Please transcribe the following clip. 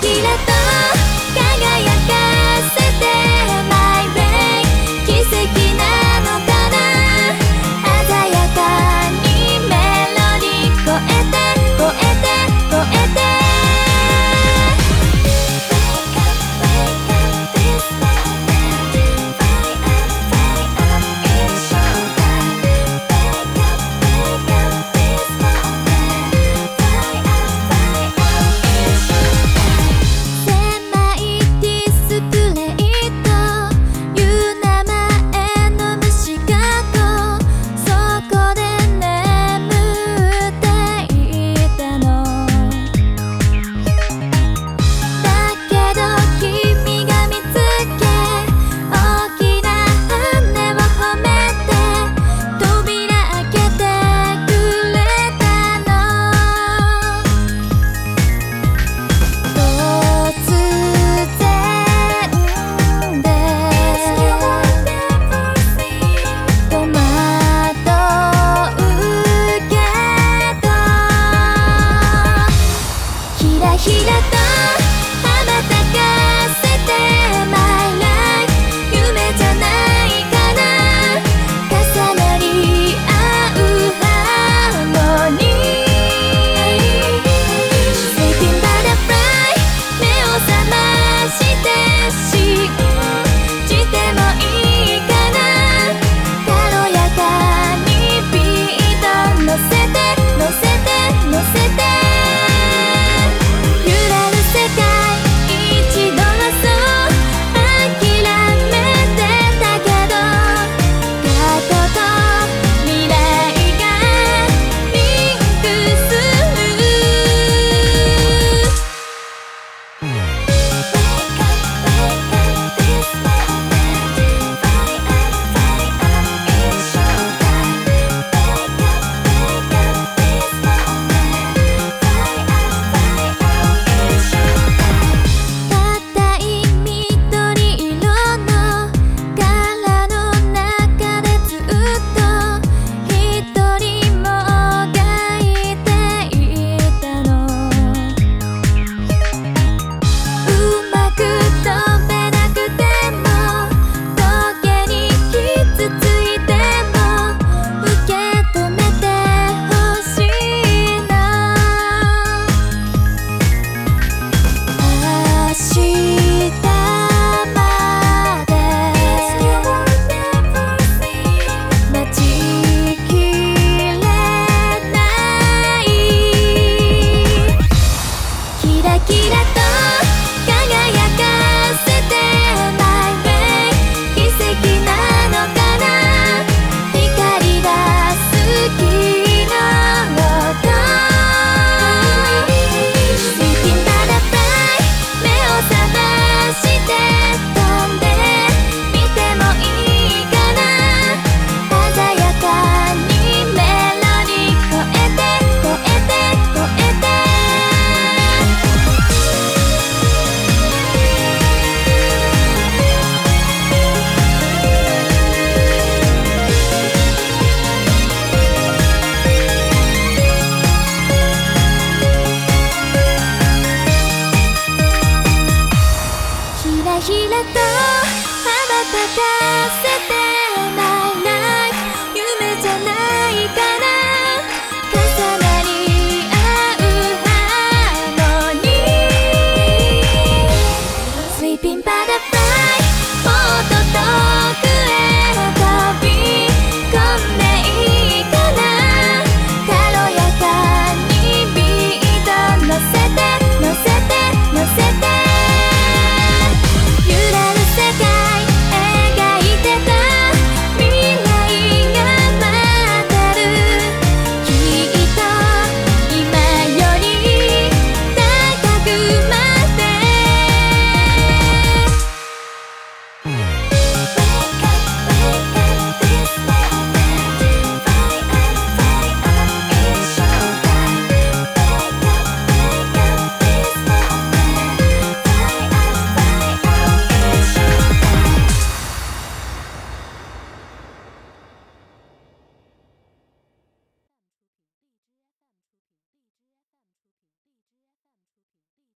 キラとひらひらと羽ばたかせて。